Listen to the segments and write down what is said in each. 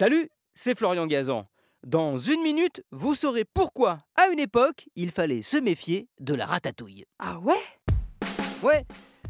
Salut, c'est Florian Gazan. Dans une minute, vous saurez pourquoi, à une époque, il fallait se méfier de la ratatouille. Ah ouais? Ouais,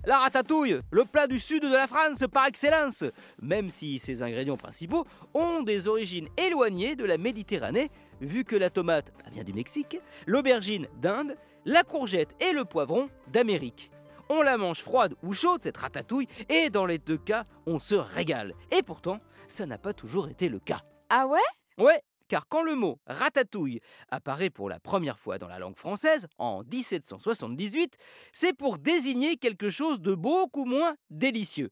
la ratatouille, le plat du sud de la France par excellence, même si ses ingrédients principaux ont des origines éloignées de la Méditerranée, vu que la tomate vient du Mexique, l'aubergine d'Inde, la courgette et le poivron d'Amérique. On la mange froide ou chaude, cette ratatouille, et dans les deux cas, on se régale. Et pourtant, ça n'a pas toujours été le cas. Ah ouais? Ouais, car quand le mot ratatouille apparaît pour la première fois dans la langue française, en 1778, c'est pour désigner quelque chose de beaucoup moins délicieux.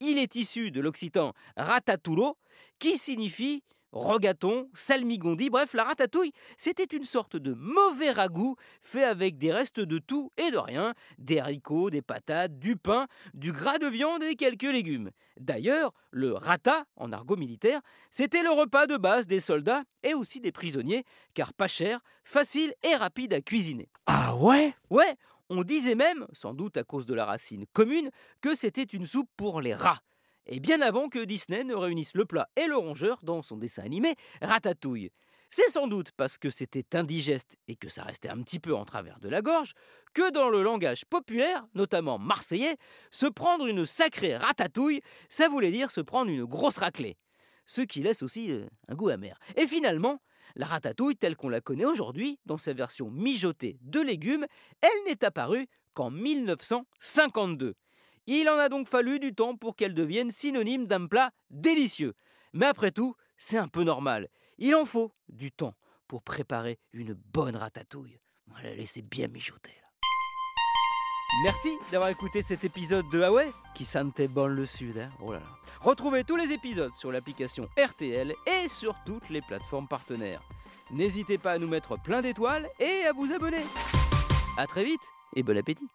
Il est issu de l'occitan ratatoulo, qui signifie rogaton, salmigondi, bref, la ratatouille, c'était une sorte de mauvais ragoût fait avec des restes de tout et de rien, des haricots, des patates, du pain, du gras de viande et quelques légumes. D'ailleurs, le rata, en argot militaire, c'était le repas de base des soldats et aussi des prisonniers, car pas cher, facile et rapide à cuisiner. Ah ouais? Ouais, on disait même, sans doute à cause de la racine commune, que c'était une soupe pour les rats et bien avant que Disney ne réunisse le plat et le rongeur dans son dessin animé Ratatouille. C'est sans doute parce que c'était indigeste et que ça restait un petit peu en travers de la gorge que dans le langage populaire, notamment marseillais, se prendre une sacrée ratatouille, ça voulait dire se prendre une grosse raclée. Ce qui laisse aussi euh, un goût amer. Et finalement, la ratatouille telle qu'on la connaît aujourd'hui, dans sa version mijotée de légumes, elle n'est apparue qu'en 1952. Il en a donc fallu du temps pour qu'elle devienne synonyme d'un plat délicieux. Mais après tout, c'est un peu normal. Il en faut du temps pour préparer une bonne ratatouille. On va la laisser bien mijoter là. Merci d'avoir écouté cet épisode de Huawei qui sentait bon le sud. Hein? Oh. Retrouvez tous les épisodes sur l'application RTL et sur toutes les plateformes partenaires. N'hésitez pas à nous mettre plein d'étoiles et à vous abonner. A très vite et bon appétit